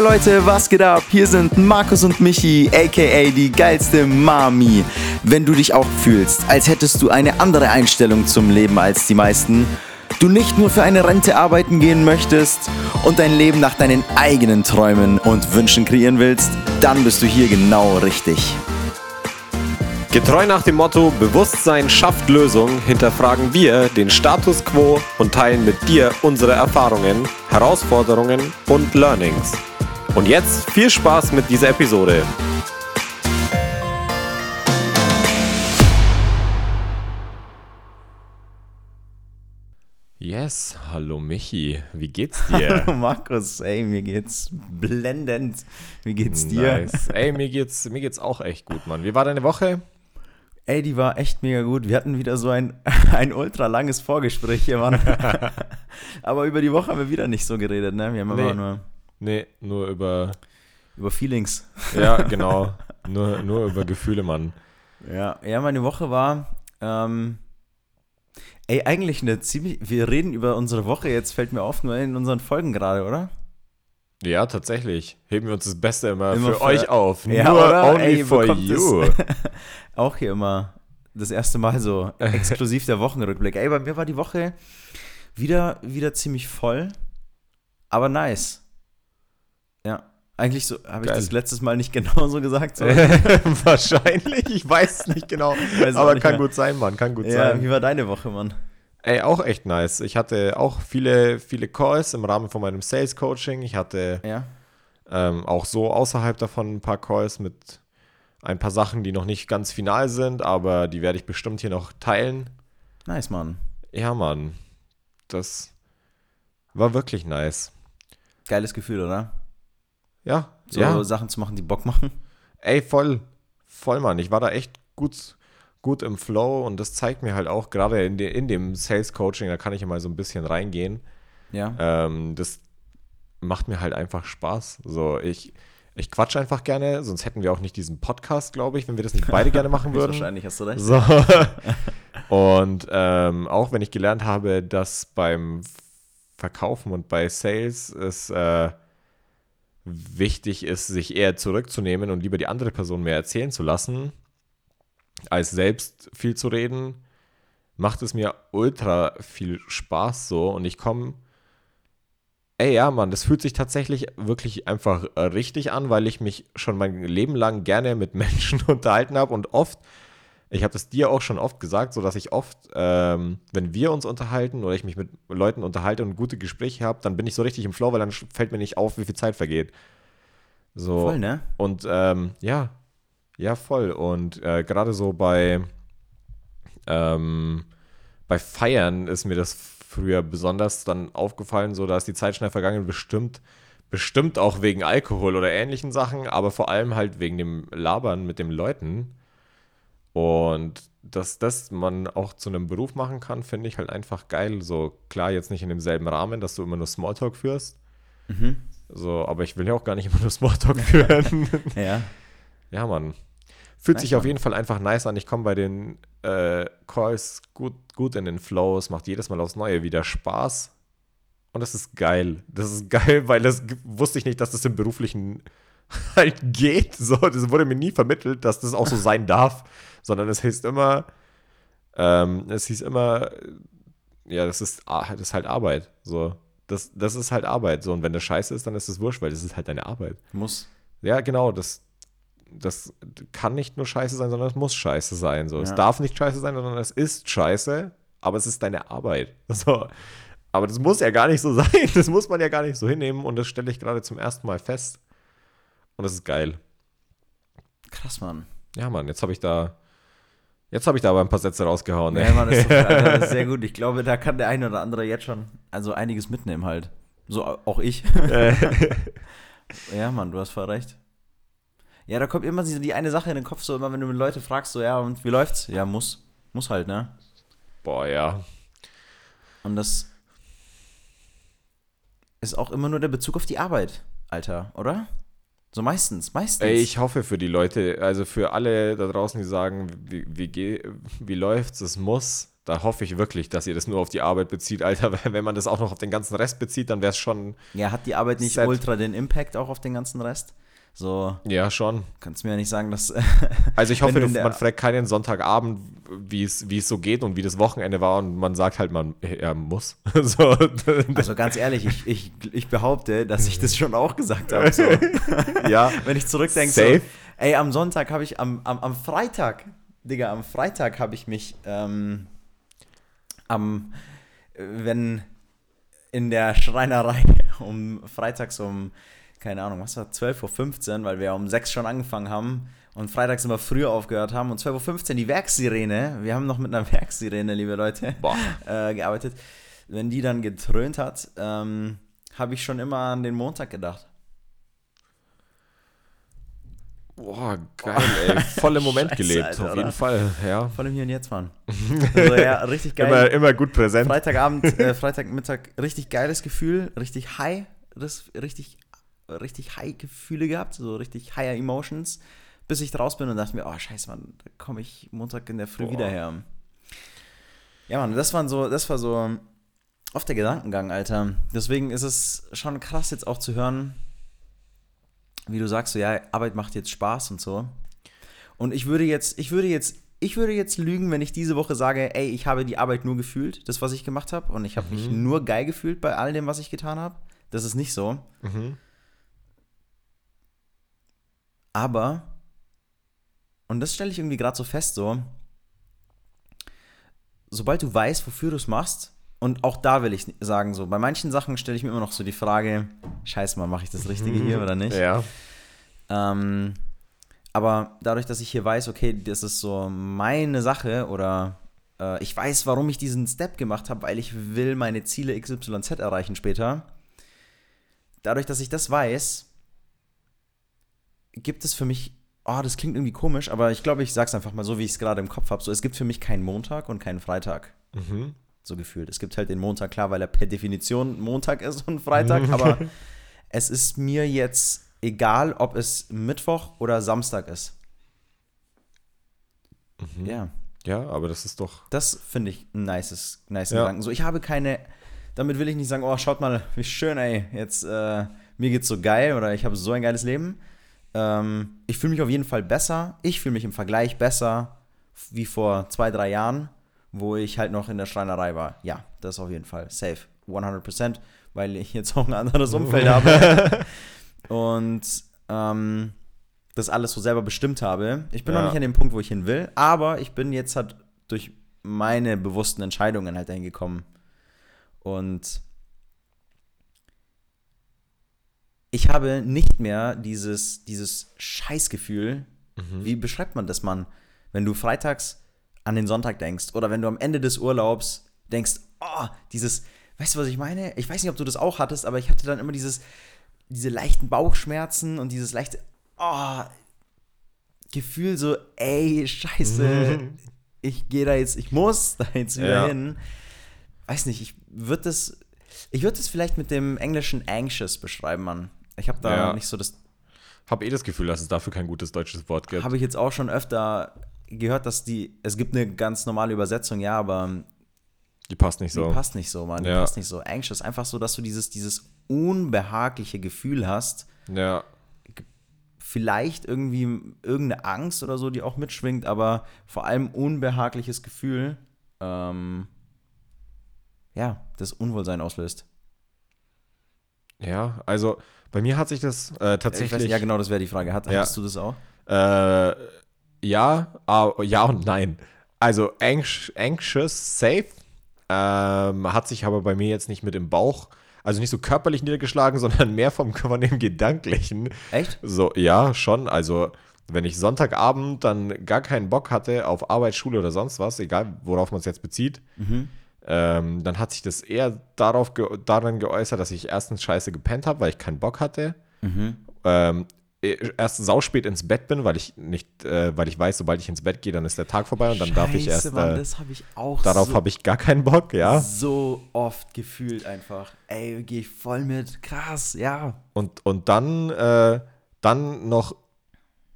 Hey Leute, was geht ab? Hier sind Markus und Michi, aka die geilste Mami. Wenn du dich auch fühlst, als hättest du eine andere Einstellung zum Leben als die meisten, du nicht nur für eine Rente arbeiten gehen möchtest und dein Leben nach deinen eigenen Träumen und Wünschen kreieren willst, dann bist du hier genau richtig. Getreu nach dem Motto Bewusstsein schafft Lösung hinterfragen wir den Status quo und teilen mit dir unsere Erfahrungen, Herausforderungen und Learnings. Und jetzt viel Spaß mit dieser Episode. Yes, hallo Michi, wie geht's dir? Markus, ey, mir geht's blendend. Wie geht's dir? Nice. Ey, mir geht's, mir geht's auch echt gut, Mann. Wie war deine Woche? Ey, die war echt mega gut. Wir hatten wieder so ein, ein ultra langes Vorgespräch hier, Mann. Aber über die Woche haben wir wieder nicht so geredet, ne? Wir haben Nee. immer nur Nee, nur über. über Feelings. Ja, genau. nur, nur über Gefühle, Mann. Ja, ja, meine Woche war, ähm, ey, eigentlich eine ziemlich, wir reden über unsere Woche, jetzt fällt mir auf, nur in unseren Folgen gerade, oder? Ja, tatsächlich. Heben wir uns das Beste immer, Immer für, für- euch auf. Ja, Nur oder? only Ey, for you. Auch hier immer das erste Mal so exklusiv der Wochenrückblick. Ey, bei mir war die Woche wieder, wieder ziemlich voll, aber nice. Ja, eigentlich so, habe ich das letztes Mal nicht genauso gesagt. So. Wahrscheinlich, ich weiß es nicht genau. Weiß Aber nicht kann mehr. gut sein, Mann, kann gut Ja, sein. wie war deine Woche, Mann? Ey, auch echt nice. Ich hatte auch viele, viele Calls im Rahmen von meinem Sales Coaching. Ich hatte Ja, ähm, auch so außerhalb davon ein paar Calls mit ein paar Sachen, die noch nicht ganz final sind, aber die werde ich bestimmt hier noch teilen. nice, Mann. Ja, Mann. Das war wirklich nice. Geiles Gefühl, oder? Ja, So ja. Sachen zu machen, die Bock machen. Ey, voll, voll, Mann. Ich war da echt gut, gut im Flow und das zeigt mir halt auch, gerade in, de, in dem Sales Coaching, da kann ich ja mal so ein bisschen reingehen. Ja. Ähm, das macht mir halt einfach Spaß. So, ich, ich quatsch einfach gerne, sonst hätten wir auch nicht diesen Podcast, glaube ich, wenn wir das nicht beide gerne machen würden. Wahrscheinlich hast du recht. So. Und ähm, auch wenn ich gelernt habe, dass beim Verkaufen und bei Sales es äh, wichtig ist, sich eher zurückzunehmen und lieber die andere Person mehr erzählen zu lassen, als selbst viel zu reden, macht es mir ultra viel Spaß so und ich komme. Ey, ja, Mann, das fühlt sich tatsächlich wirklich einfach richtig an, weil ich mich schon mein Leben lang gerne mit Menschen unterhalten habe und oft ich habe das dir auch schon oft gesagt, so dass ich oft, ähm, wenn wir uns unterhalten oder ich mich mit Leuten unterhalte und gute Gespräche habe, dann bin ich so richtig im Flow, weil dann fällt mir nicht auf, wie viel Zeit vergeht. So. Voll, ne? Und ähm, ja, ja, voll. Und äh, gerade so bei, ähm, bei Feiern ist mir das früher besonders dann aufgefallen, so da ist die Zeit schnell vergangen, bestimmt, bestimmt auch wegen Alkohol oder ähnlichen Sachen, aber vor allem halt wegen dem Labern mit den Leuten. Und dass das man auch zu einem Beruf machen kann, finde ich halt einfach geil. So klar, jetzt nicht in demselben Rahmen, dass du immer nur Smalltalk führst. Mhm. So, aber ich will ja auch gar nicht immer nur Smalltalk führen. Ja. Ja, Mann. Fühlt Nice, sich auf Mann. jeden Fall einfach nice an. Ich komme bei den äh, Calls gut, gut in den Flow. Es macht jedes Mal aufs Neue wieder Spaß. Und das ist geil. Das ist geil, weil das wusste ich nicht, dass das im Beruflichen halt geht. So, das wurde mir nie vermittelt, dass das auch so sein darf. Sondern es hieß immer, ähm, es hieß immer, ja, das ist, ah, das ist halt Arbeit. So, das, das ist halt Arbeit. So, und wenn das scheiße ist, dann ist es wurscht, weil das ist halt deine Arbeit. Muss. Ja, genau, das, das kann nicht nur scheiße sein, sondern es muss scheiße sein. So. Es Ja. darf nicht scheiße sein, sondern es ist scheiße, aber es ist deine Arbeit. So. Aber das muss ja gar nicht so sein. Das muss man ja gar nicht so hinnehmen und das stelle ich gerade zum ersten Mal fest. Und das ist geil. Krass, Mann. Ja, Mann, jetzt habe ich da. Jetzt habe ich da aber ein paar Sätze rausgehauen. Ja, ey. Mann, das ist, das ist sehr gut. Ich glaube, da kann der eine oder andere jetzt schon also einiges mitnehmen halt. So au- auch ich. ja, Mann, du hast voll recht. Ja, da kommt immer die die eine Sache in den Kopf, so immer, wenn du mit Leute fragst, so, ja, und wie läuft's? Ja, muss. Muss halt, ne? Boah, ja. Und das ist auch immer nur der Bezug auf die Arbeit, Alter, oder? So meistens, meistens. Ey, ich hoffe für die Leute, also für alle da draußen, die sagen, wie, wie, wie läuft's, es muss. da hoffe ich wirklich, dass ihr das nur auf die Arbeit bezieht, Alter. Wenn man das auch noch auf den ganzen Rest bezieht, dann wäre es schon. Ja, hat die Arbeit nicht Set. ultra den Impact auch auf den ganzen Rest? So, Ja, schon. kannst mir ja nicht sagen, dass. Also ich hoffe, du man fragt keinen Sonntagabend, wie es, so geht und wie das Wochenende war und man sagt halt, man er muss. so, Also ganz ehrlich, ich, ich, ich behaupte, dass ich das schon auch gesagt habe. So. ja, Wenn ich zurückdenke, so, ey, am Sonntag habe ich, am, am, am Freitag, Digga, am Freitag habe ich mich ähm, am, äh, wenn in der Schreinerei um freitags um, keine Ahnung, was war 12.15 Uhr, weil wir um 6 schon angefangen haben und freitags immer früher aufgehört haben und 12.15 Uhr die Werkssirene, wir haben noch mit einer Werkssirene, liebe Leute, äh, gearbeitet, wenn die dann getrönt hat, ähm, habe ich schon immer an den Montag gedacht. Boah, geil, ey. Voll im Moment Scheiße, gelebt, Alter, auf jeden oder? Fall, ja. Voll im Hier und Jetzt, Mann. Also ja, richtig geil. Immer, immer gut präsent. Freitagabend, äh, Freitagmittag, richtig geiles Gefühl, richtig high, das, richtig, richtig high Gefühle gehabt, so richtig higher Emotions, bis ich raus bin und dachte mir, oh scheiße, Mann, da komme ich Montag in der Früh Boah. wieder her. Ja, Mann, das waren so, das war so oft der Gedankengang, Alter. Deswegen ist es schon krass jetzt auch zu hören, wie du sagst, so ja, Arbeit macht jetzt Spaß und so. Und ich würde jetzt, ich würde jetzt, ich würde jetzt lügen, wenn ich diese Woche sage, ey, ich habe die Arbeit nur gefühlt, das, was ich gemacht habe, und ich habe mich nur geil gefühlt bei all dem, was ich getan habe. Das ist nicht so. Mhm. Aber, und das stelle ich irgendwie gerade so fest, so, sobald du weißt, wofür du es machst, und auch da will ich sagen, so, bei manchen Sachen stelle ich mir immer noch so die Frage, scheiße mal, mache ich das Richtige hier oder nicht? Ja. Ähm, aber dadurch, dass ich hier weiß, okay, das ist so meine Sache oder äh, ich weiß, warum ich diesen Step gemacht habe, weil ich will meine Ziele XYZ erreichen später. Dadurch, dass ich das weiß, gibt es für mich, oh, das klingt irgendwie komisch, aber ich glaube, ich sag's einfach mal so, wie ich es gerade im Kopf habe. So, es gibt für mich keinen Montag und keinen Freitag. Mhm. So gefühlt. Es gibt halt den Montag, klar, weil er per Definition Montag ist und Freitag, aber es ist mir jetzt egal, ob es Mittwoch oder Samstag ist. Ja, Ja, aber das ist doch. das finde ich ein nices, nice Ja. Gedanken. So, ich habe keine, damit will ich nicht sagen, oh, schaut mal, wie schön, ey, jetzt, äh, mir geht's so geil oder ich habe so ein geiles Leben. Ähm, ich fühle mich auf jeden Fall besser. Ich fühle mich im Vergleich besser wie vor zwei, drei Jahren, wo ich halt noch in der Schreinerei war. Ja, das auf jeden Fall. Safe. 100%, weil ich jetzt auch ein anderes Umfeld habe. Und ähm, das alles so selber bestimmt habe. Ich bin noch Ja. nicht an dem Punkt, wo ich hin will, aber ich bin jetzt halt durch meine bewussten Entscheidungen halt dahin gekommen. Und ich habe nicht mehr dieses, dieses Scheißgefühl, wie beschreibt man das, Mann, wenn du freitags an den Sonntag denkst oder wenn du am Ende des Urlaubs denkst, oh, dieses, weißt du, was ich meine? Ich weiß nicht, ob du das auch hattest, aber ich hatte dann immer dieses, diese leichten Bauchschmerzen und dieses leichte, oh, Gefühl so, ey, scheiße, ich gehe da jetzt, ich muss da jetzt wieder Ja. hin. Weiß nicht, ich würde das, ich würde das vielleicht mit dem englischen anxious beschreiben, Mann. Ich habe da Ja. nicht so das, Hab eh das Gefühl, dass es dafür kein gutes deutsches Wort gibt. habe ich jetzt auch schon öfter gehört, dass die, es gibt eine ganz normale Übersetzung, ja, aber Die passt nicht die so. passt nicht so, Mann, die Ja. passt nicht so. Anxious, einfach so, dass du dieses, dieses unbehagliche Gefühl hast, Ja. vielleicht irgendwie irgendeine Angst oder so, die auch mitschwingt, aber vor allem unbehagliches Gefühl, ähm, ja, das Unwohlsein auslöst. Ja, also bei mir hat sich das äh, tatsächlich. ja, genau, das wäre die Frage. Hat, Ja. Hattest du das auch? Äh, ja, aber, ja und nein. Also anx anxious, safe, ähm, hat sich aber bei mir jetzt nicht mit im Bauch, also nicht so körperlich niedergeschlagen, sondern mehr vom von dem Gedanklichen. Echt? So, ja, schon. Also, wenn ich Sonntagabend dann gar keinen Bock hatte auf Arbeit, Schule oder sonst was, egal worauf man es jetzt bezieht, ähm, dann hat sich das eher darauf ge daran geäußert, dass ich erstens scheiße gepennt habe, weil ich keinen Bock hatte. Ähm, eh, erst sauspät ins Bett bin, weil ich nicht, äh, weil ich weiß, sobald ich ins Bett gehe, dann ist der Tag vorbei und dann darf ich erst. Mann, Äh, das habe ich auch darauf so, habe ich gar keinen Bock, ja. so oft gefühlt einfach. Ey, gehe ich voll mit. Krass, ja. Und, und dann, äh, dann noch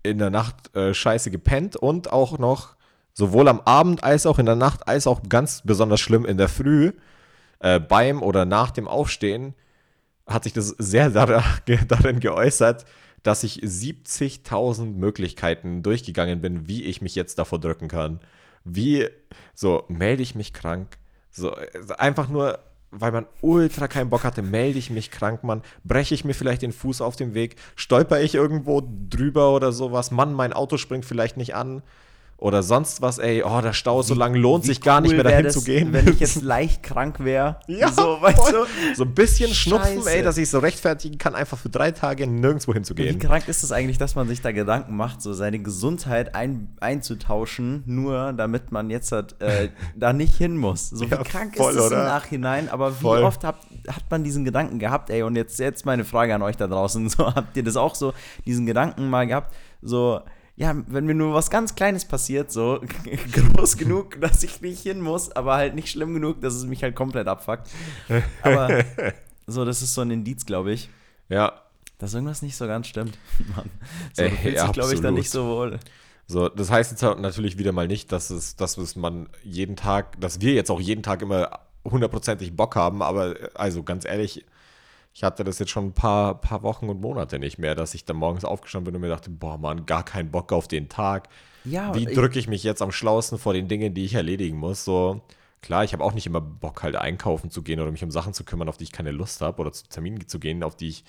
in der Nacht äh, scheiße gepennt und auch noch Sowohl am Abend als auch in der Nacht, als auch ganz besonders schlimm in der Früh, äh, beim oder nach dem Aufstehen, hat sich das sehr darin geäußert, dass ich 70.000 Möglichkeiten durchgegangen bin, wie ich mich jetzt davor drücken kann. Wie, so, melde ich mich krank? So, einfach nur, weil man ultra keinen Bock hatte, melde ich mich krank, Mann. Breche ich mir vielleicht den Fuß auf dem Weg? Stolper ich irgendwo drüber oder sowas? Mann, mein Auto springt vielleicht nicht an oder sonst was, ey, oh, der Stau ist so lang, lohnt sich gar cool nicht mehr dahin zu gehen. Wenn ich jetzt leicht krank wäre. Ja, so, weißt du? so ein bisschen Scheiße. Schnupfen, ey, dass ich so rechtfertigen kann, einfach für drei Tage nirgendwo hinzugehen. Wie krank ist es das eigentlich, dass man sich da Gedanken macht, so seine Gesundheit ein, einzutauschen, nur damit man jetzt halt, äh, da nicht hin muss. So ja, wie krank voll, ist es im Nachhinein, aber wie voll. oft hat, hat man diesen Gedanken gehabt, ey, und jetzt, jetzt meine Frage an euch da draußen, so habt ihr das auch so, diesen Gedanken mal gehabt, so, ja, wenn mir nur was ganz Kleines passiert, so groß genug, dass ich nicht hin muss, aber halt nicht schlimm genug, dass es mich halt komplett abfuckt. Aber so, das ist so ein Indiz, glaube ich. Ja. Dass irgendwas nicht so ganz stimmt. Mann. So, du fühlst dich, glaube ich, da nicht so wohl. So, das heißt jetzt halt natürlich wieder mal nicht, dass es, dass es man jeden Tag, dass wir jetzt auch jeden Tag immer hundertprozentig Bock haben, aber also ganz ehrlich, ich hatte das jetzt schon ein paar, paar Wochen und Monate nicht mehr, dass ich dann morgens aufgestanden bin und mir dachte, boah, Mann, gar keinen Bock auf den Tag. Ja, Wie drücke ich mich jetzt am schlausten vor den Dingen, die ich erledigen muss? So, klar, ich habe auch nicht immer Bock, halt einkaufen zu gehen oder mich um Sachen zu kümmern, auf die ich keine Lust habe oder zu Terminen zu gehen, auf die ich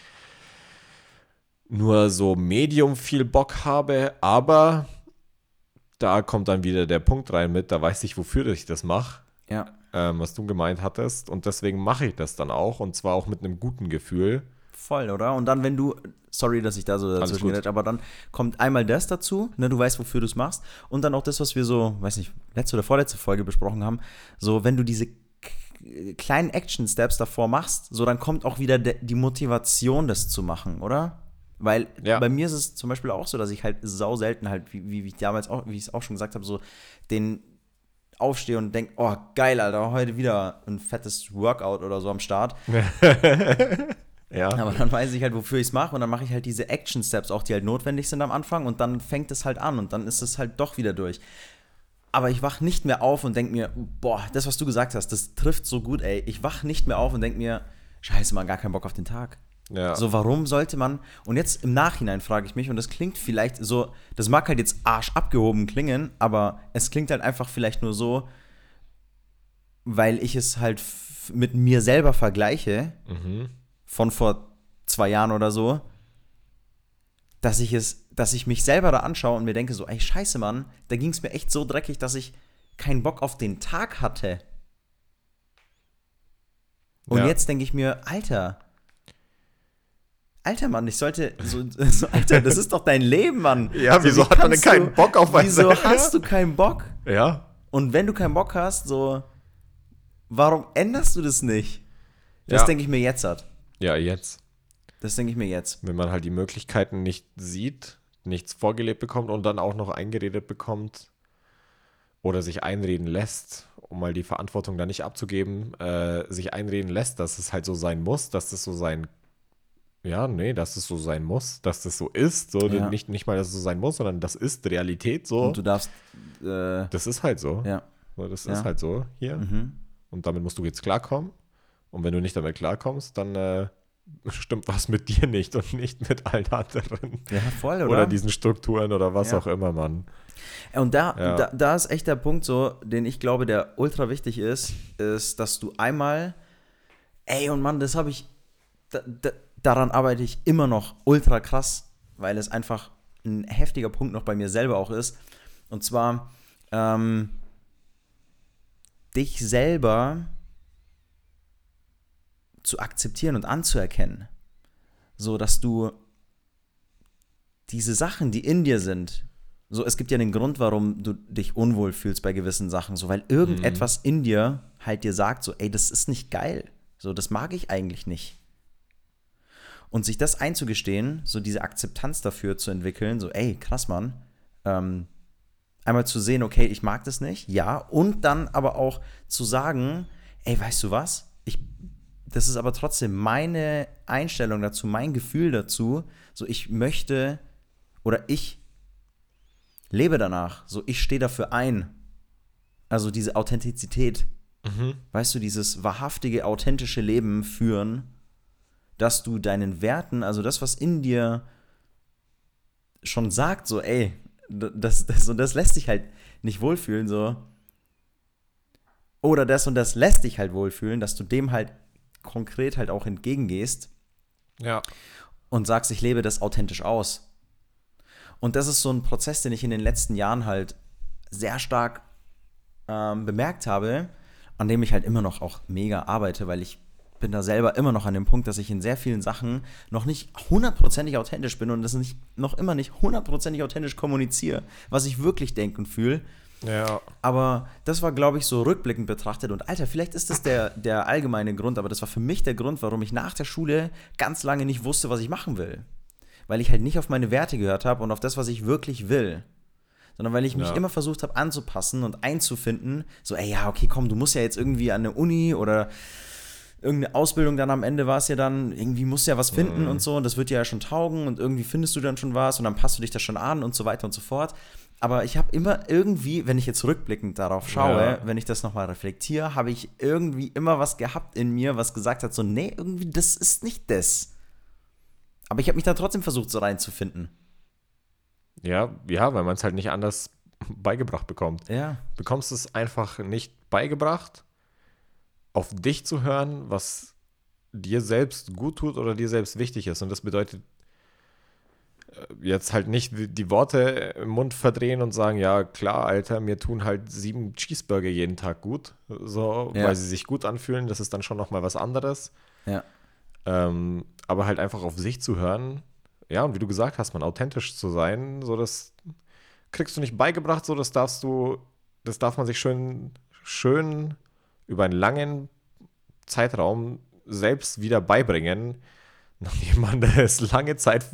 nur so medium viel Bock habe, aber da kommt dann wieder der Punkt rein mit, da weiß ich, wofür ich das mache. Ja ähm, was du gemeint hattest. Und deswegen mache ich das dann auch. Und zwar auch mit einem guten Gefühl. Voll, oder? Und dann, wenn du, sorry, dass ich da so dazwischen rede, aber dann kommt einmal das dazu, ne, du weißt, wofür du es machst. Und dann auch das, was wir so, weiß nicht, letzte oder vorletzte Folge besprochen haben. So, wenn du diese kleinen Action-Steps davor machst, so dann kommt auch wieder die Motivation, das zu machen, oder? Weil ja. bei mir ist es zum Beispiel auch so, dass ich halt sau selten halt, wie, wie ich damals auch, wie ich es auch schon gesagt habe, so den aufstehe und denke, oh geil, Alter, heute wieder ein fettes Workout oder so am Start. ja. Aber dann weiß ich halt, wofür ich es mache und dann mache ich halt diese Action-Steps auch, die halt notwendig sind am Anfang und dann fängt es halt an und dann ist es halt doch wieder durch. Aber ich wach nicht mehr auf und denke mir, boah, das, was du gesagt hast, das trifft so gut, ey. Ich wach nicht mehr auf und denke mir, scheiße, man, gar keinen Bock auf den Tag. Ja. So, warum sollte man, und jetzt im Nachhinein frage ich mich, und das klingt vielleicht so, das mag halt jetzt arsch abgehoben klingen, aber es klingt halt einfach vielleicht nur so, weil ich es halt mit mir selber vergleiche, mhm. von vor zwei Jahren oder so, dass ich es, dass ich mich selber da anschaue und mir denke so, ey, scheiße, Mann, da ging es mir echt so dreckig, dass ich keinen Bock auf den Tag hatte. Und ja. jetzt denke ich mir, Alter, Alter Mann, ich sollte so, so, Alter, das ist doch dein Leben, Mann. Ja, wieso so, hat man denn keinen Bock auf was? Wieso hast du keinen Bock? Ja. Und wenn du keinen Bock hast, so warum änderst du das nicht? Das ja. denke ich mir jetzt hat. Ja, jetzt. Das denke ich mir jetzt. Wenn man halt die Möglichkeiten nicht sieht, nichts vorgelebt bekommt und dann auch noch eingeredet bekommt oder sich einreden lässt, um mal die Verantwortung da nicht abzugeben, äh, sich einreden lässt, dass es halt so sein muss, dass es so sein ja, nee, dass es so sein muss, dass das so ist. So, ja. nicht, nicht mal, dass es so sein muss, sondern das ist Realität so. Und du darfst. Äh, das ist halt so. Ja. So, das ja. ist halt so hier. Mhm. Und damit musst du jetzt klarkommen. Und wenn du nicht damit klarkommst, dann äh, stimmt was mit dir nicht und nicht mit allen anderen. Ja, voll, oder? Oder diesen Strukturen oder was ja. auch immer, Mann. Und da, ja. da, da ist echt der Punkt so, den ich glaube, der ultra wichtig ist, ist, dass du einmal, ey, und Mann, das habe ich, da, da, daran arbeite ich immer noch ultra krass, weil es einfach ein heftiger Punkt noch bei mir selber auch ist. Und zwar ähm, dich selber zu akzeptieren und anzuerkennen. So dass du diese Sachen, die in dir sind, so es gibt ja den Grund, warum du dich unwohl fühlst bei gewissen Sachen, so weil irgendetwas mhm. in dir halt dir sagt, so, ey, das ist nicht geil. So, das mag ich eigentlich nicht. Und sich das einzugestehen, so diese Akzeptanz dafür zu entwickeln, so, ey, krass, Mann, ähm, einmal zu sehen, okay, ich mag das nicht, ja, und dann aber auch zu sagen, ey, weißt du was? Ich, das ist aber trotzdem meine Einstellung dazu, mein Gefühl dazu, so ich möchte oder ich lebe danach, so ich stehe dafür ein, Also diese Authentizität. Weißt du, dieses wahrhaftige, authentische Leben führen, dass du deinen Werten, also das, was in dir schon sagt, so, ey, das, das und das lässt dich halt nicht wohlfühlen, so. Oder das und das lässt dich halt wohlfühlen, dass du dem halt konkret halt auch entgegengehst Ja. und sagst, ich lebe das authentisch aus. Und das ist so ein Prozess, den ich in den letzten Jahren halt sehr stark ähm, bemerkt habe, an dem ich halt immer noch auch mega arbeite, weil ich bin da selber immer noch an dem Punkt, dass ich in sehr vielen Sachen noch nicht hundertprozentig authentisch bin und das nicht, noch immer nicht hundertprozentig authentisch kommuniziere, was ich wirklich denke und fühle. Ja. Aber das war, glaube ich, so rückblickend betrachtet. Und Alter, vielleicht ist das der, der allgemeine Grund, aber das war für mich der Grund, warum ich nach der Schule ganz lange nicht wusste, was ich machen will. Weil ich halt nicht auf meine Werte gehört habe und auf das, was ich wirklich will. Sondern weil ich mich Ja. immer versucht habe anzupassen und einzufinden. So, ey, ja, okay, komm, du musst ja jetzt irgendwie an eine Uni oder irgendeine Ausbildung dann am Ende war es ja dann, irgendwie musst du ja was finden Mhm. und so und das wird dir ja schon taugen und irgendwie findest du dann schon was und dann passt du dich da schon an und so weiter und so fort. Aber ich habe immer irgendwie, wenn ich jetzt rückblickend darauf schaue, Ja. wenn ich das nochmal reflektiere, habe ich irgendwie immer was gehabt in mir, was gesagt hat, so, nee, irgendwie, das ist nicht das. Aber ich habe mich da trotzdem versucht, so reinzufinden. Ja, ja, weil man es halt nicht anders beigebracht bekommt. Ja. bekommst es einfach nicht beigebracht, auf dich zu hören, was dir selbst gut tut oder dir selbst wichtig ist. Und das bedeutet äh, jetzt halt nicht die die Worte im Mund verdrehen und sagen, ja klar, Alter, mir tun halt sieben Cheeseburger jeden Tag gut, so, Ja. weil sie sich gut anfühlen. Das ist dann schon nochmal was anderes. Ja. Ähm, aber halt einfach auf sich zu hören, ja, und wie du gesagt hast, man authentisch zu sein, so das kriegst du nicht beigebracht, so das darfst du, das darf man sich schön, schön über einen langen Zeitraum selbst wieder beibringen, nachdem man das lange Zeit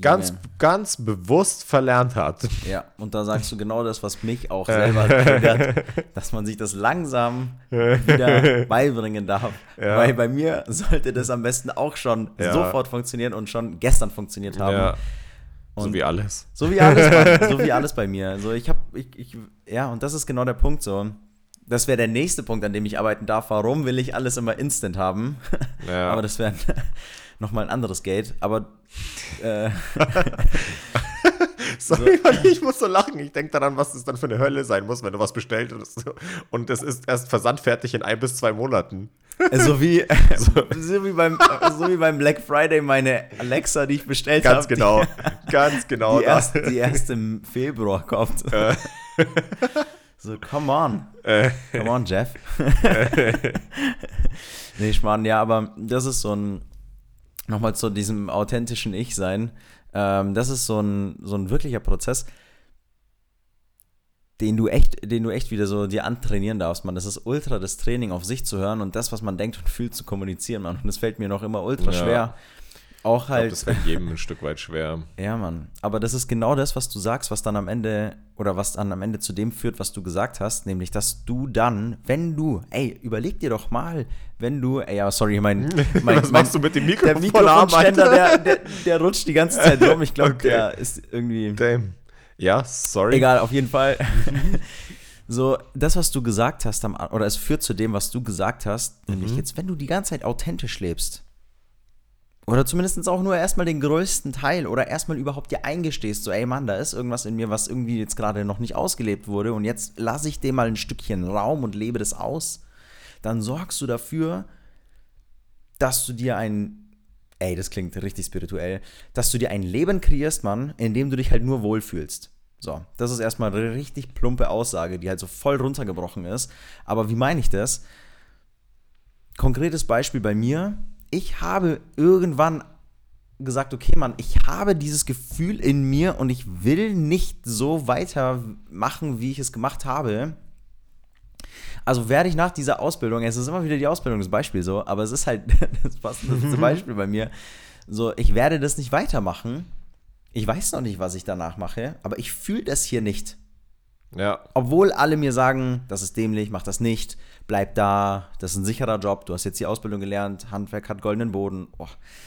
ganz, Junge. ganz bewusst verlernt hat. Ja, und da sagst du genau das, was mich auch selber triggert, dass man sich das langsam wieder beibringen darf. Ja. Weil bei mir sollte das am besten auch schon Ja. sofort funktionieren und schon gestern funktioniert haben. Ja, so Und- wie alles. So wie alles, bei, so wie alles bei mir. Also ich habe, ich, ich, ja, und das ist genau der Punkt so. Das wäre der nächste Punkt, an dem ich arbeiten darf. Warum will ich alles immer instant haben? Ja. Aber das wäre nochmal ein anderes Gate. Aber äh, Sorry, Mann, ich muss so lachen. Ich denke daran, was das dann für eine Hölle sein muss, wenn du was bestellt und, und es ist erst versandfertig in ein bis zwei Monaten. so wie, so, wie beim, so wie beim Black Friday meine Alexa, die ich bestellt habe. Ganz genau, ganz genau. Die, die, erst, die erst im Februar kommt. So, come on. Äh, Come on, Jeff. nee, Schmarrn, ja, aber das ist so ein, nochmal zu diesem authentischen Ich-Sein, ähm, das ist so ein, so ein wirklicher Prozess, den du echt, den du echt wieder so dir antrainieren darfst, man. Das ist ultra das Training, auf sich zu hören und das, was man denkt und fühlt, zu kommunizieren, man. Und das fällt mir noch immer ultra Ja. schwer. Auch ich glaub, halt. das fällt jedem ein Stück weit schwer. Ja, Mann. Aber das ist genau das, was du sagst, was dann am Ende oder was dann am Ende zu dem führt, was du gesagt hast, nämlich, dass du dann, wenn du, ey, überleg dir doch mal, wenn du, ey, ja, sorry, mein, mein, Was mein machst du mit dem der Mikrofon? Mikrofonständer, Alter? der, der, der rutscht die ganze Zeit rum. Ich glaube, Okay. der ist irgendwie. Damn. Ja, sorry. Egal, auf jeden Fall. So, das, was du gesagt hast, am, oder es führt zu dem, was du gesagt hast, nämlich jetzt, wenn du die ganze Zeit authentisch lebst, oder zumindest auch nur erstmal den größten Teil oder erstmal überhaupt dir eingestehst, so, ey Mann, da ist irgendwas in mir, was irgendwie jetzt gerade noch nicht ausgelebt wurde und jetzt lasse ich dem mal ein Stückchen Raum und lebe das aus, dann sorgst du dafür, dass du dir ein, ey, das klingt richtig spirituell, dass du dir ein Leben kreierst, Mann, in dem du dich halt nur wohlfühlst. So, das ist erstmal eine richtig plumpe Aussage, die halt so voll runtergebrochen ist. Aber wie meine ich das? Konkretes Beispiel bei mir. Ich habe irgendwann gesagt, okay, Mann, ich habe dieses Gefühl in mir und ich will nicht so weitermachen, wie ich es gemacht habe. Also werde ich nach dieser Ausbildung, es ist immer wieder die Ausbildung, das Beispiel so, aber es ist halt das passende Beispiel bei mir. So, ich werde das nicht weitermachen. Ich weiß noch nicht, was ich danach mache, aber ich fühle das hier nicht. Ja, Obwohl alle mir sagen, das ist dämlich, mach das nicht, bleib da, das ist ein sicherer Job, du hast jetzt die Ausbildung gelernt, Handwerk hat goldenen Boden oh,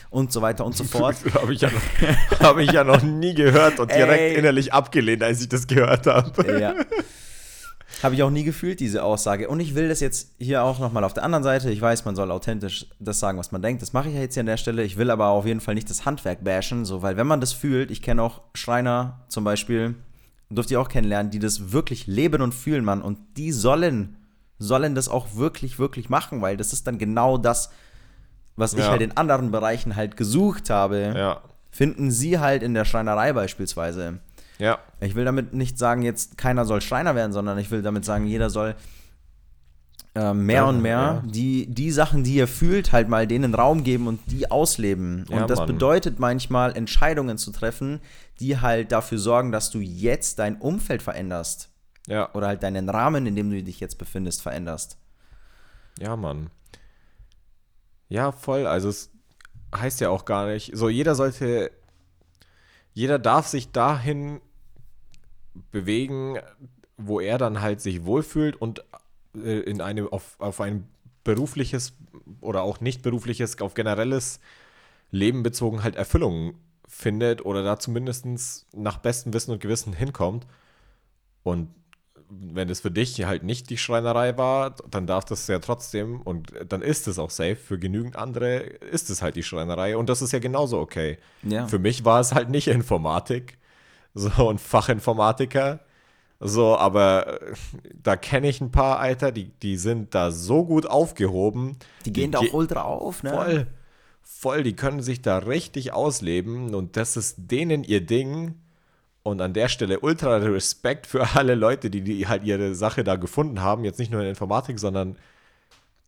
und so weiter und so fort. habe ich, ja noch- hab ich ja noch nie gehört und direkt Ey. innerlich abgelehnt, als ich das gehört habe. ja. Habe ich auch nie gefühlt, diese Aussage. Und ich will das jetzt hier auch nochmal auf der anderen Seite. Ich weiß, man soll authentisch das sagen, was man denkt. Das mache ich ja jetzt hier an der Stelle. Ich will aber auf jeden Fall nicht das Handwerk bashen, so, weil wenn man das fühlt, ich kenne auch Schreiner zum Beispiel, durfte ich auch kennenlernen, die das wirklich leben und fühlen, Mann. Und die sollen, sollen das auch wirklich, wirklich machen, weil das ist dann genau das, was ich Ja. halt in anderen Bereichen halt gesucht habe, Ja. finden sie halt in der Schreinerei beispielsweise. Ja. Ich will damit nicht sagen, jetzt keiner soll Schreiner werden, sondern ich will damit sagen, jeder soll ähm, mehr Ja, und mehr ja. die, die Sachen, die er fühlt, halt mal denen Raum geben und die ausleben. Ja, und das Mann. bedeutet manchmal, Entscheidungen zu treffen, die halt dafür sorgen, dass du jetzt dein Umfeld veränderst. Ja. Oder halt deinen Rahmen, in dem du dich jetzt befindest, veränderst. Ja, Mann. Ja, voll. Also es heißt ja auch gar nicht. So, jeder sollte, jeder darf sich dahin bewegen, wo er dann halt sich wohlfühlt und äh, in eine, auf, auf ein berufliches oder auch nicht berufliches, auf generelles Leben bezogen halt Erfüllung findet oder da zumindest nach bestem Wissen und Gewissen hinkommt. Und wenn es für dich halt nicht die Schreinerei war, dann darf das ja trotzdem und dann ist es auch safe. Für genügend andere ist es halt die Schreinerei und das ist ja genauso okay. Ja. Für mich war es halt nicht Informatik, so ein Fachinformatiker. So, aber äh, da kenne ich ein paar, Alter, die, die sind da so gut aufgehoben. Die gehen da ge- auch ultra auf, ne? Voll, voll, die können sich da richtig ausleben und das ist denen ihr Ding. Und an der Stelle ultra Respekt für alle Leute, die, die halt ihre Sache da gefunden haben. Jetzt nicht nur in Informatik, sondern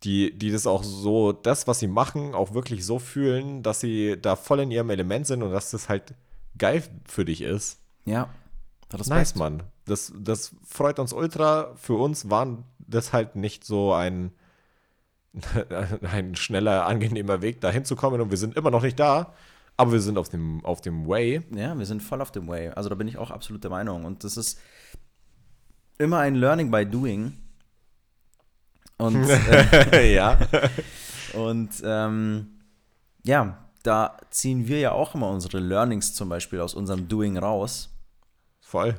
die, die das auch so, das, was sie machen, auch wirklich so fühlen, dass sie da voll in ihrem Element sind und dass das halt geil für dich ist. Ja. Respekt. Nice, Mann. Das, das freut uns ultra. Für uns waren das halt nicht so ein, ein schneller, angenehmer Weg, da hinzukommen und wir sind immer noch nicht da, aber wir sind auf dem, auf dem Way. Ja, wir sind voll auf dem Way. Also da bin ich auch absolut der Meinung. Und das ist immer ein Learning by Doing. Und, äh, ja. und ähm, ja, da ziehen wir ja auch immer unsere Learnings zum Beispiel aus unserem Doing raus. Voll.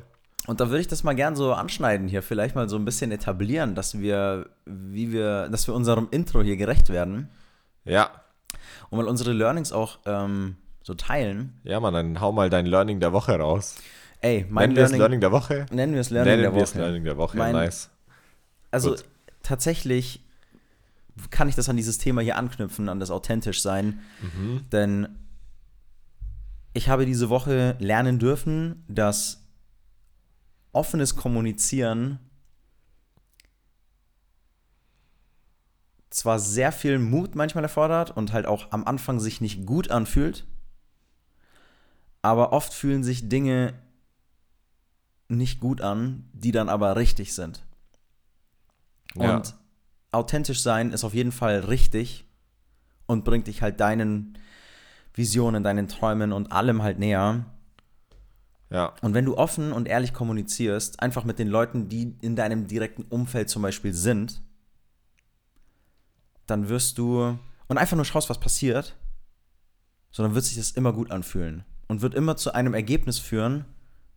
Und da würde ich das mal gern so anschneiden hier, vielleicht mal so ein bisschen etablieren, dass wir, wie wir, dass wir unserem Intro hier gerecht werden Ja. und mal unsere Learnings auch ähm, so teilen. Ja, Mann, dann hau mal dein Learning der Woche raus. Ey, mein Nennen wir es Learning, Learning der Woche? nennen wir es Learning Nennen der wir es Woche. Learning der Woche. Mein- nice. Also Gut. tatsächlich kann ich das an dieses Thema hier anknüpfen, an das authentisch sein. Mhm. Denn ich habe diese Woche lernen dürfen, dass offenes Kommunizieren zwar sehr viel Mut manchmal erfordert und halt auch am Anfang sich nicht gut anfühlt, aber oft fühlen sich Dinge nicht gut an, die dann aber richtig sind. Ja. Und authentisch sein ist auf jeden Fall richtig und bringt dich halt deinen Visionen, deinen Träumen und allem halt näher. Ja. Und wenn du offen und ehrlich kommunizierst, einfach mit den Leuten, die in deinem direkten Umfeld zum Beispiel sind, dann wirst du und einfach nur schaust, was passiert, sondern wird sich das immer gut anfühlen und wird immer zu einem Ergebnis führen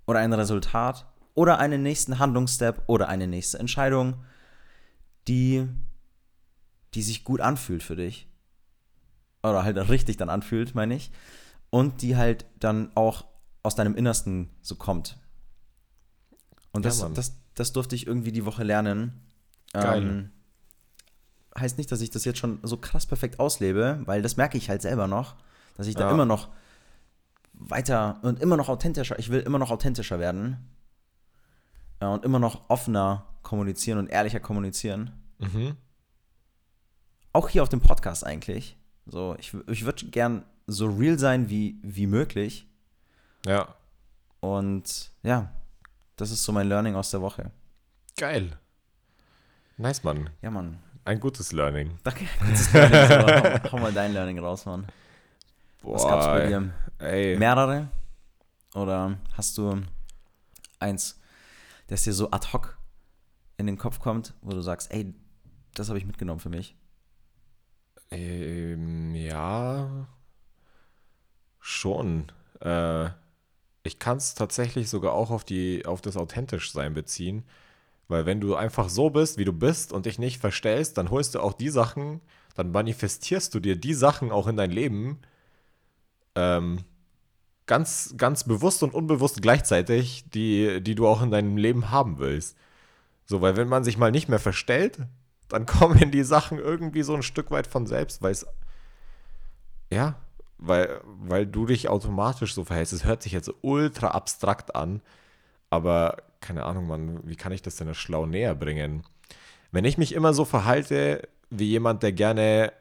oder ein Resultat oder einen nächsten Handlungsstep oder eine nächste Entscheidung, die, die sich gut anfühlt für dich. Oder halt richtig dann anfühlt, meine ich. Und die halt dann auch aus deinem Innersten so kommt. Und Ja, das, Mann. das, das durfte ich irgendwie die Woche lernen. Geil. Ähm, heißt nicht, dass ich das jetzt schon so krass perfekt auslebe, weil das merke ich halt selber noch, dass ich da Ja. immer noch weiter und immer noch authentischer, ich will immer noch authentischer werden ja, und immer noch offener kommunizieren und ehrlicher kommunizieren. Mhm. Auch hier auf dem Podcast eigentlich. So, ich, ich würde gern so real sein wie, wie möglich. Ja. Und ja, das ist so mein Learning aus der Woche. Geil. Nice, Mann. Ja, Mann. Ein gutes Learning. Danke. Kurzes Learning. So, hau, hau mal dein Learning raus, Mann. Was gab's bei dir? Ey. Mehrere? Oder hast du eins, das dir so ad hoc in den Kopf kommt, wo du sagst, ey, das habe ich mitgenommen für mich? Ähm, ja, schon. Äh, ich kann es tatsächlich sogar auch auf die, auf das authentisch sein beziehen, Weil wenn du einfach so bist, wie du bist und dich nicht verstellst, dann holst du auch die Sachen, dann manifestierst du dir die Sachen auch in dein Leben ähm, ganz, ganz bewusst und unbewusst gleichzeitig, die, die du auch in deinem Leben haben willst. So, weil wenn man sich mal nicht mehr verstellt, dann kommen die Sachen irgendwie so ein Stück weit von selbst, weil es, ja, weil, weil du dich automatisch so verhältst. Es hört sich jetzt ultra abstrakt an, aber keine Ahnung, Mann, wie kann ich das denn schlau näher bringen? Wenn ich mich immer so verhalte wie jemand, der gerne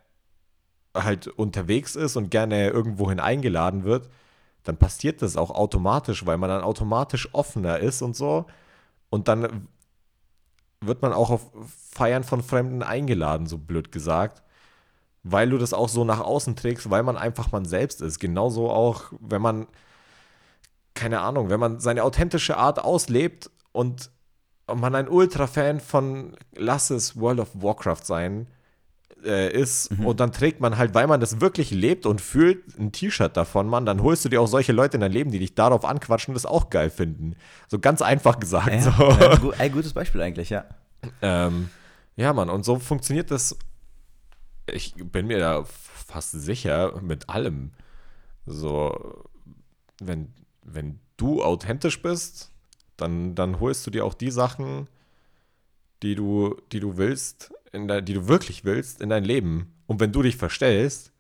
halt unterwegs ist und gerne irgendwohin eingeladen wird, dann passiert das auch automatisch, weil man dann automatisch offener ist und so. Und dann wird man auch auf Feiern von Fremden eingeladen, so blöd gesagt. Weil du das auch so nach außen trägst, weil man einfach man selbst ist. Genauso auch, wenn man, keine Ahnung, wenn man seine authentische Art auslebt und man ein Ultra-Fan von, lass es World of Warcraft sein, äh, ist mhm. und dann trägt man halt, weil man das wirklich lebt und fühlt, ein T-Shirt davon, Mann, dann holst du dir auch solche Leute in dein Leben, die dich darauf anquatschen und das auch geil finden. So ganz einfach gesagt. Ja, so. ja, ein gutes Beispiel eigentlich, ja. Ähm, ja, Mann, und so funktioniert das. Ich bin mir da fast sicher mit allem. So, wenn, wenn du authentisch bist, dann, dann holst du dir auch die Sachen, die du, die du willst, der, die du wirklich willst, in dein Leben. Und wenn du dich verstellst,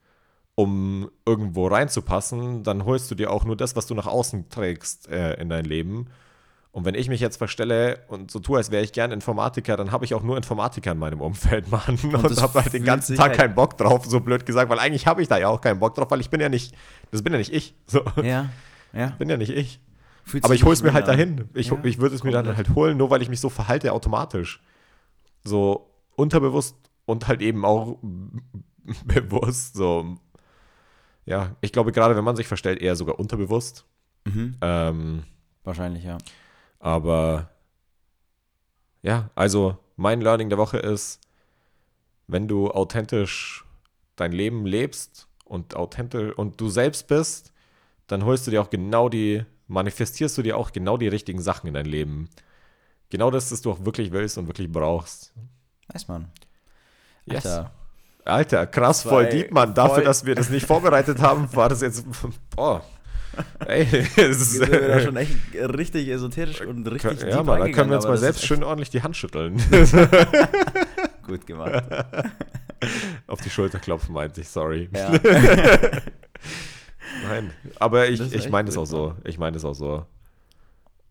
um irgendwo reinzupassen, dann holst du dir auch nur das, was du nach außen trägst, äh, in dein Leben. Und wenn ich mich jetzt verstelle und so tue, als wäre ich gern Informatiker, dann habe ich auch nur Informatiker in meinem Umfeld, Mann. Und, und habe halt den ganzen Tag halt keinen Bock drauf, so blöd gesagt, weil eigentlich habe ich da ja auch keinen Bock drauf, weil ich bin ja nicht, das bin ja nicht ich. So. Ja, ja. Bin ja nicht ich. Fühlt Aber ich hole es mir halt dahin. Ich, ja, ich würde es mir dann halt holen, nur weil ich mich so verhalte automatisch. So unterbewusst und halt eben auch bewusst. So, ja, ich glaube, gerade wenn man sich verstellt, eher sogar unterbewusst. Mhm. Ähm, Wahrscheinlich, ja. Aber ja, also mein Learning der Woche ist, wenn du authentisch dein Leben lebst und authentisch und du selbst bist, dann holst du dir auch genau die, manifestierst du dir auch genau die richtigen Sachen in dein Leben. Genau das, was du auch wirklich willst und wirklich brauchst. Weiß man. Yes. Alter. Alter, krass, voll deep, Mann. Dafür, dass wir das nicht vorbereitet haben, war das jetzt. Boah. Ey, es ist wir da schon echt richtig esoterisch und richtig Ja, Mann, da können wir uns mal selbst schön ordentlich die Hand schütteln. Gut gemacht. Auf die Schulter klopfen, meinte ich, sorry. Ja. Nein, aber ich, ich meine es auch so. Ich meine es auch so.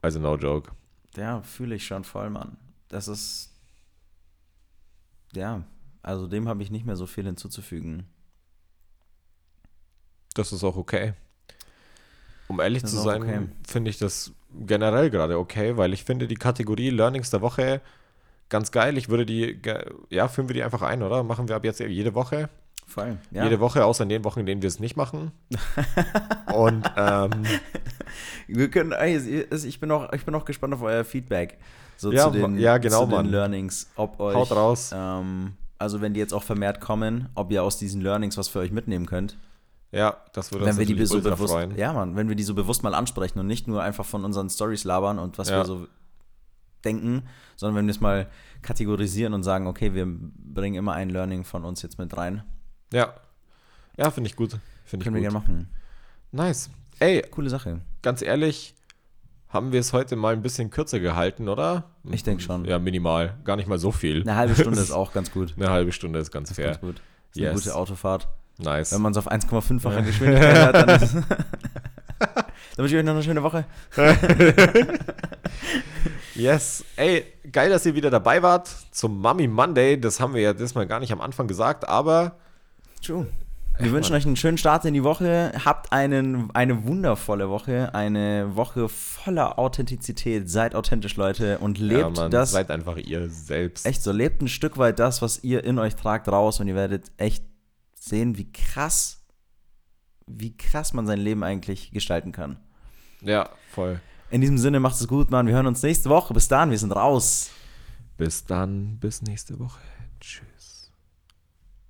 Also, no joke. Ja, fühle ich schon voll, Mann. Das ist. Ja, also dem habe ich nicht mehr so viel hinzuzufügen. Das ist auch okay. Um ehrlich zu sein, okay. finde ich das generell gerade okay, weil ich finde die Kategorie Learnings der Woche ganz geil. Ich würde die, ja, führen wir die einfach ein, oder? Machen wir ab jetzt jede Woche. Voll, ja. Jede Woche, außer in den Wochen, in denen wir es nicht machen. Und ähm, wir können, ich bin auch, ich bin auch gespannt auf euer Feedback. So ja, zu den, ja, genau, zu den Learnings. Ob euch, Haut raus. Ähm, also wenn die jetzt auch vermehrt kommen, ob ihr aus diesen Learnings was für euch mitnehmen könnt. Ja, das würde uns wenn wir die so bewusst, freuen. Ja, Mann, wenn wir die so bewusst mal ansprechen und nicht nur einfach von unseren Stories labern und was ja. wir so denken, sondern wenn wir es mal kategorisieren und sagen, okay, wir bringen immer ein Learning von uns jetzt mit rein. Ja. Ja, finde ich gut. Find Können ich wir gerne machen. Nice. Ey, coole Sache. Ganz ehrlich, haben wir es heute mal ein bisschen kürzer gehalten, oder? Ich denke schon. Ja, minimal. Gar nicht mal so viel. Eine halbe Stunde ist auch ganz gut. Eine halbe Stunde ist ganz fair. Ist ganz gut. Ist yes. eine gute Autofahrt. Nice. Wenn man es auf 1,5-facher Geschwindigkeit hat, dann ist Dann wünsche ich euch noch eine schöne Woche. yes. Ey, geil, dass ihr wieder dabei wart zum Mummy Monday. Das haben wir ja diesmal gar nicht am Anfang gesagt, aber. True. Wir wünschen euch einen schönen Start in die Woche. Habt einen, eine wundervolle Woche. Eine Woche voller Authentizität. Seid authentisch, Leute. Und lebt ja, Mann, das. Seid einfach ihr selbst. Echt so. Lebt ein Stück weit das, was ihr in euch tragt, raus. Und ihr werdet echt sehen, wie krass, wie krass man sein Leben eigentlich gestalten kann. Ja, voll. In diesem Sinne, macht es gut, Mann. Wir hören uns nächste Woche. Bis dann, wir sind raus. Bis dann, bis nächste Woche. Tschüss.